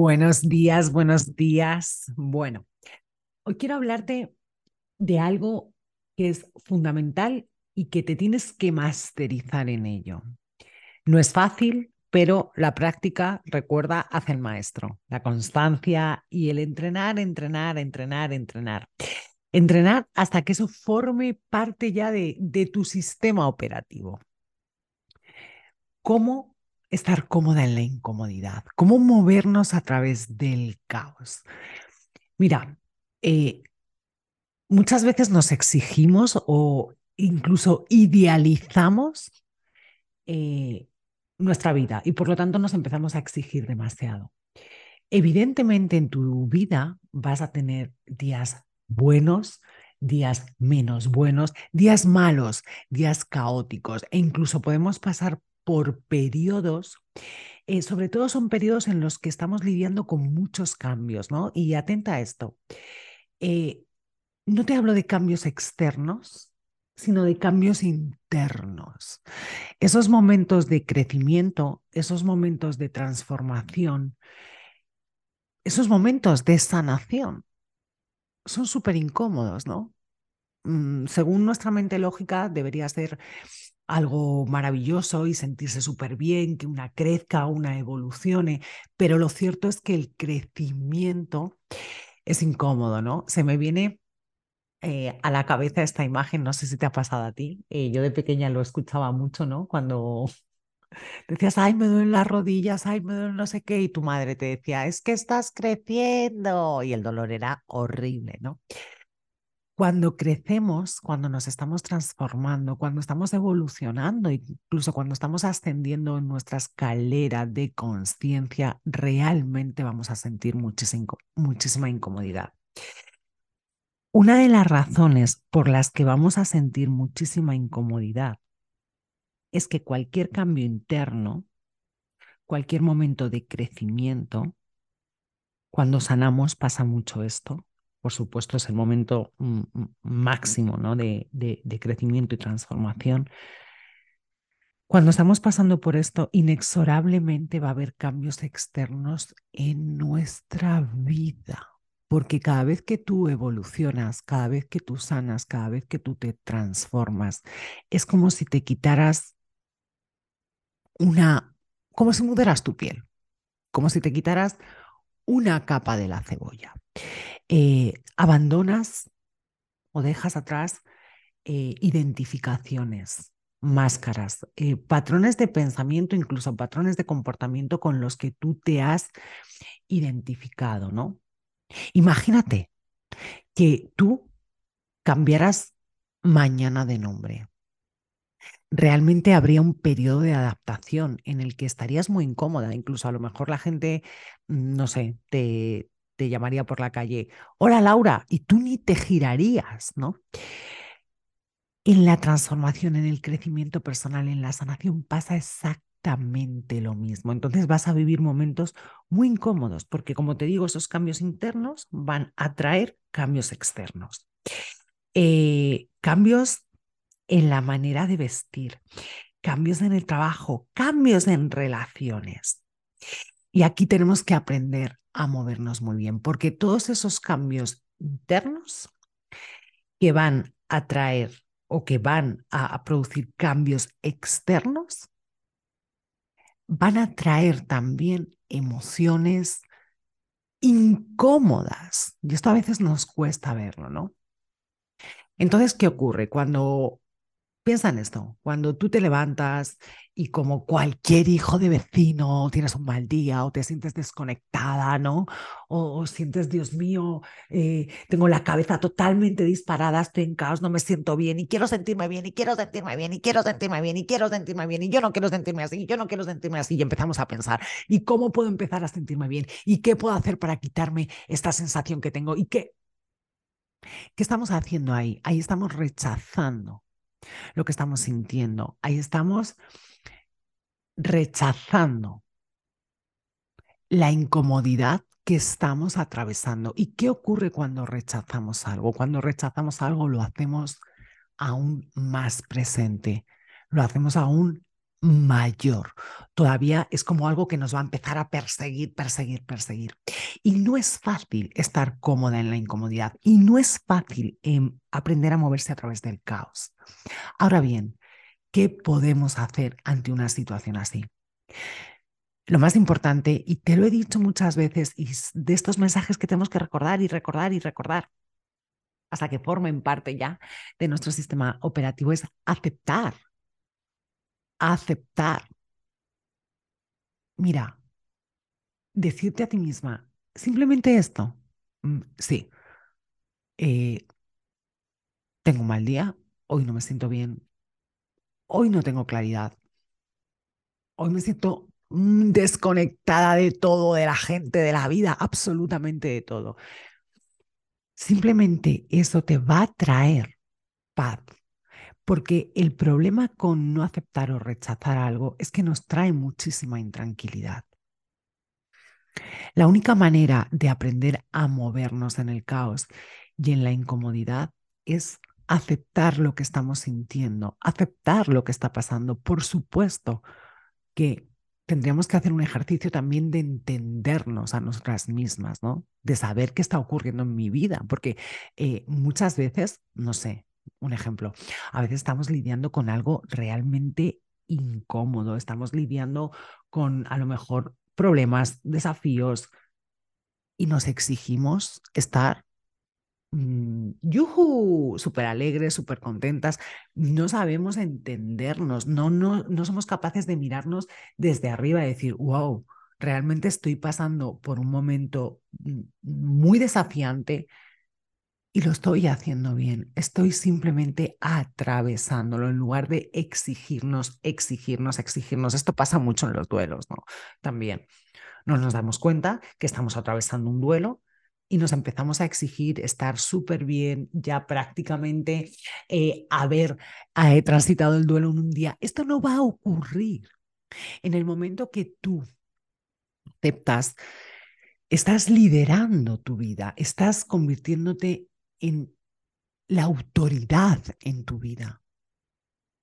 Buenos días, buenos días. Bueno, hoy quiero hablarte de algo que es fundamental y que te tienes que masterizar en ello. No es fácil, pero la práctica, recuerda, hace el maestro. La constancia y el entrenar, entrenar, entrenar, entrenar. Entrenar hasta que eso forme parte ya de, de tu sistema operativo. ¿Cómo estar cómoda en la incomodidad, cómo movernos a través del caos. Mira, eh, muchas veces nos exigimos o incluso idealizamos eh, nuestra vida y por lo tanto nos empezamos a exigir demasiado. Evidentemente en tu vida vas a tener días buenos, días menos buenos, días malos, días caóticos e incluso podemos pasar por periodos, eh, sobre todo son periodos en los que estamos lidiando con muchos cambios, ¿no? Y atenta a esto. Eh, no te hablo de cambios externos, sino de cambios internos. Esos momentos de crecimiento, esos momentos de transformación, esos momentos de sanación son súper incómodos, ¿no? Mm, según nuestra mente lógica, debería ser algo maravilloso y sentirse súper bien, que una crezca, una evolucione, pero lo cierto es que el crecimiento es incómodo, ¿no? Se me viene eh, a la cabeza esta imagen, no sé si te ha pasado a ti, eh, yo de pequeña lo escuchaba mucho, ¿no? Cuando decías, ay, me duelen las rodillas, ay, me duelen no sé qué, y tu madre te decía, es que estás creciendo, y el dolor era horrible, ¿no? Cuando crecemos, cuando nos estamos transformando, cuando estamos evolucionando, incluso cuando estamos ascendiendo en nuestra escalera de conciencia, realmente vamos a sentir muchísima, incomodidad. Una de las razones por las que vamos a sentir muchísima incomodidad es que cualquier cambio interno, cualquier momento de crecimiento, cuando sanamos pasa mucho esto, por supuesto, es el momento mm, mm, máximo ¿no? de, de, crecimiento y transformación. Cuando estamos pasando por esto, inexorablemente va a haber cambios externos en nuestra vida, porque cada vez que tú evolucionas, cada vez que tú sanas, cada vez que tú te transformas, es como si te quitaras una, como si mudaras tu piel, como si te quitaras una capa de la cebolla. Eh, abandonas o dejas atrás eh, identificaciones, máscaras, eh, patrones de pensamiento, incluso patrones de comportamiento con los que tú te has identificado, ¿no? Imagínate que tú cambiaras mañana de nombre. Realmente habría un periodo de adaptación en el que estarías muy incómoda, incluso a lo mejor la gente, mm, no sé, te, te llamaría por la calle, hola Laura, y tú ni te girarías, ¿no? En la transformación, en el crecimiento personal, en la sanación pasa exactamente lo mismo. Entonces vas a vivir momentos muy incómodos porque, como te digo, esos cambios internos van a traer cambios externos. Eh, cambios en la manera de vestir, cambios en el trabajo, cambios en relaciones. Y aquí tenemos que aprender a movernos muy bien, porque todos esos cambios internos que van a traer o que van a, producir cambios externos, van a traer también emociones incómodas. Y esto a veces nos cuesta verlo, ¿no? Entonces, ¿qué ocurre? Cuando Piensa en esto, cuando tú te levantas y como cualquier hijo de vecino tienes un mal día o te sientes desconectada, ¿no? O, sientes, Dios mío, eh, tengo la cabeza totalmente disparada, estoy en caos, no me siento bien y quiero sentirme bien y quiero sentirme bien y quiero sentirme bien y quiero sentirme bien y yo no quiero sentirme así, y yo no quiero sentirme así y empezamos a pensar, ¿y cómo puedo empezar a sentirme bien? ¿Y qué puedo hacer para quitarme esta sensación que tengo? ¿Y qué? ¿Qué estamos haciendo ahí? Ahí estamos rechazando lo que estamos sintiendo. Ahí estamos rechazando la incomodidad que estamos atravesando. ¿Y qué ocurre cuando rechazamos algo? Cuando rechazamos algo lo hacemos aún más presente, lo hacemos aún mayor. Todavía es como algo que nos va a empezar a perseguir, perseguir, perseguir. Y no es fácil estar cómoda en la incomodidad y no es fácil em, aprender a moverse a través del caos. Ahora bien, ¿qué podemos hacer ante una situación así? Lo más importante, y te lo he dicho muchas veces, y de estos mensajes que tenemos que recordar y recordar y recordar, hasta que formen parte ya de nuestro sistema operativo, es aceptar aceptar. Mira, decirte a ti misma, simplemente esto, mm, sí, eh, tengo un mal día, hoy no me siento bien, hoy no tengo claridad, hoy me siento mm, desconectada de todo, de la gente, de la vida, absolutamente de todo. Simplemente eso te va a traer paz, porque el problema con no aceptar o rechazar algo es que nos trae muchísima intranquilidad. La única manera de aprender a movernos en el caos y en la incomodidad es aceptar lo que estamos sintiendo, aceptar lo que está pasando. Por supuesto que tendríamos que hacer un ejercicio también de entendernos a nosotras mismas, ¿no? De saber qué está ocurriendo en mi vida, porque eh, muchas veces, no sé, un ejemplo, a veces estamos lidiando con algo realmente incómodo, estamos lidiando con a lo mejor problemas, desafíos y nos exigimos estar mm, yuhu, súper alegres, súper contentas, no sabemos entendernos, no, no, no somos capaces de mirarnos desde arriba y decir, wow, realmente estoy pasando por un momento mm, muy desafiante, y lo estoy haciendo bien. Estoy simplemente atravesándolo en lugar de exigirnos, exigirnos, exigirnos. Esto pasa mucho en los duelos, ¿no? También no nos damos cuenta que estamos atravesando un duelo y nos empezamos a exigir estar súper bien, ya prácticamente eh, haber eh, transitado el duelo en un día. Esto no va a ocurrir. En el momento que tú aceptas, estás liderando tu vida, estás convirtiéndote en la autoridad en tu vida.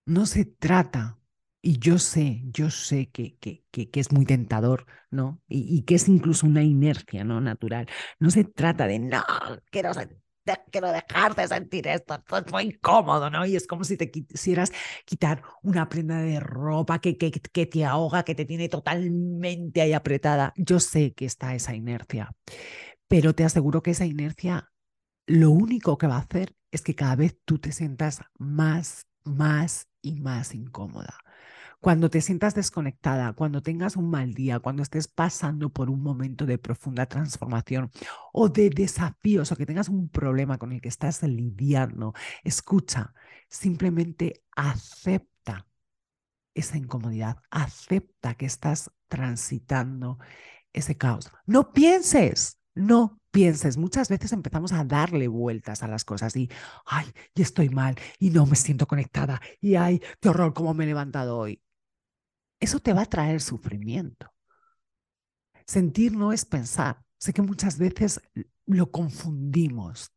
No se trata, y yo sé, yo sé que, que, que, es muy tentador, ¿no? Y, que es incluso una inercia, ¿no? Natural. No se trata de, no, quiero, quiero dejar de sentir esto, esto es muy incómodo, ¿no? Y es como si te quisieras quitar una prenda de ropa que, que, que te ahoga, que te tiene totalmente ahí apretada. Yo sé que está esa inercia, pero te aseguro que esa inercia lo único que va a hacer es que cada vez tú te sientas más, más y más incómoda. Cuando te sientas desconectada, cuando tengas un mal día, cuando estés pasando por un momento de profunda transformación o de desafíos o que tengas un problema con el que estás lidiando, escucha, simplemente acepta esa incomodidad, acepta que estás transitando ese caos. No pienses, no pienses, muchas veces empezamos a darle vueltas a las cosas y, ay, estoy mal y no me siento conectada y, ay, qué horror, cómo me he levantado hoy. Eso te va a traer sufrimiento. Sentir no es pensar. Sé que muchas veces lo confundimos.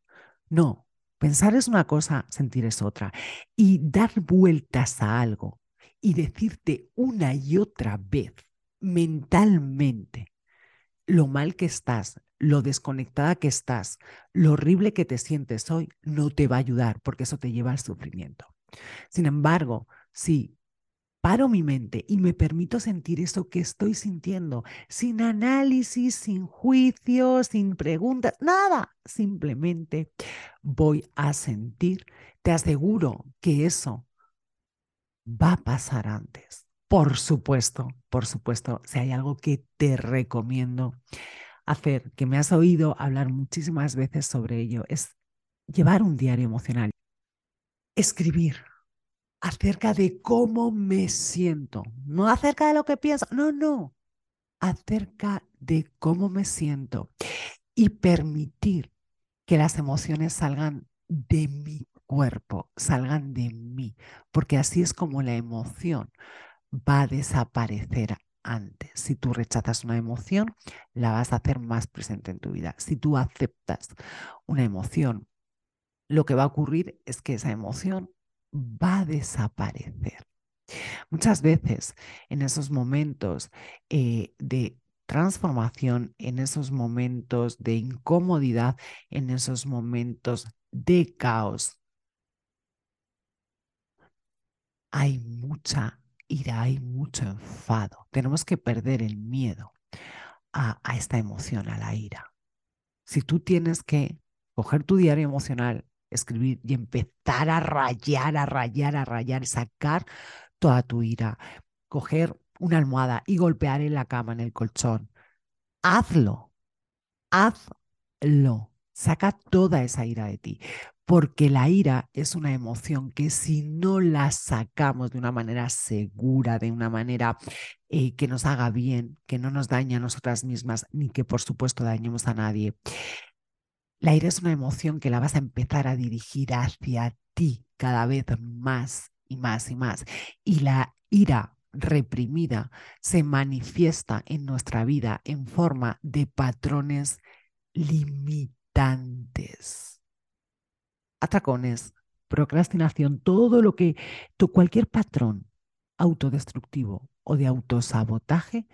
No, pensar es una cosa, sentir es otra. Y dar vueltas a algo y decirte una y otra vez mentalmente lo mal que estás, lo desconectada que estás, lo horrible que te sientes hoy, no te va a ayudar porque eso te lleva al sufrimiento. Sin embargo, si paro mi mente y me permito sentir eso que estoy sintiendo, sin análisis, sin juicio, sin preguntas, nada, simplemente voy a sentir, te aseguro que eso va a pasar antes. Por supuesto, por supuesto, si hay algo que te recomiendo hacer, que me has oído hablar muchísimas veces sobre ello, es llevar un diario emocional, escribir acerca de cómo me siento, no acerca de lo que pienso, no, no, acerca de cómo me siento y permitir que las emociones salgan de mi cuerpo, salgan de mí, porque así es como la emoción va a desaparecer antes. Si tú rechazas una emoción, la vas a hacer más presente en tu vida. Si tú aceptas una emoción, lo que va a ocurrir es que esa emoción va a desaparecer. Muchas veces en esos momentos eh, de transformación, en esos momentos de incomodidad, en esos momentos de caos, hay mucha ira, hay mucho enfado. Tenemos que perder el miedo a, a esta emoción, a la ira. Si tú tienes que coger tu diario emocional, escribir y empezar a rayar, a rayar, a rayar, sacar toda tu ira, coger una almohada y golpear en la cama, en el colchón, hazlo, hazlo, saca toda esa ira de ti, porque la ira es una emoción que si no la sacamos de una manera segura, de una manera eh, que nos haga bien, que no nos dañe a nosotras mismas, ni que por supuesto dañemos a nadie, la ira es una emoción que la vas a empezar a dirigir hacia ti cada vez más y más y más. Y la ira reprimida se manifiesta en nuestra vida en forma de patrones limitantes. Atracones, procrastinación, todo lo que, cualquier patrón autodestructivo o de autosabotaje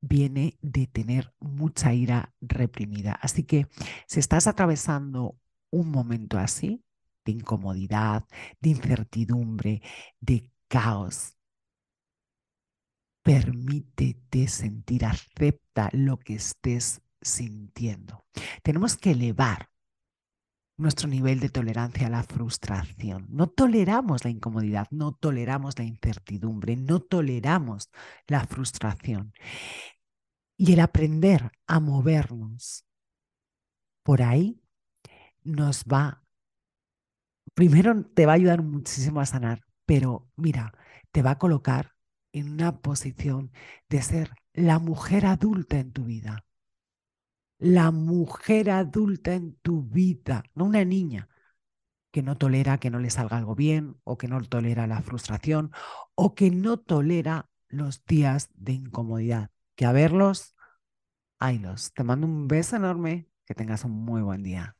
viene de tener mucha ira reprimida. Así que si estás atravesando un momento así, de incomodidad, de incertidumbre, de caos, permítete sentir, acepta lo que estés sintiendo. Tenemos que elevar nuestro nivel de tolerancia a la frustración. No toleramos la incomodidad, no toleramos la incertidumbre, no toleramos la frustración. Y el aprender a movernos por ahí nos va, primero te va a ayudar muchísimo a sanar, pero mira, te va a colocar en una posición de ser la mujer adulta en tu vida. La mujer adulta en tu vida, no una niña que no tolera que no le salga algo bien o que no tolera la frustración o que no tolera los días de incomodidad que a verlos, haylos. Te mando un beso enorme, que tengas un muy buen día.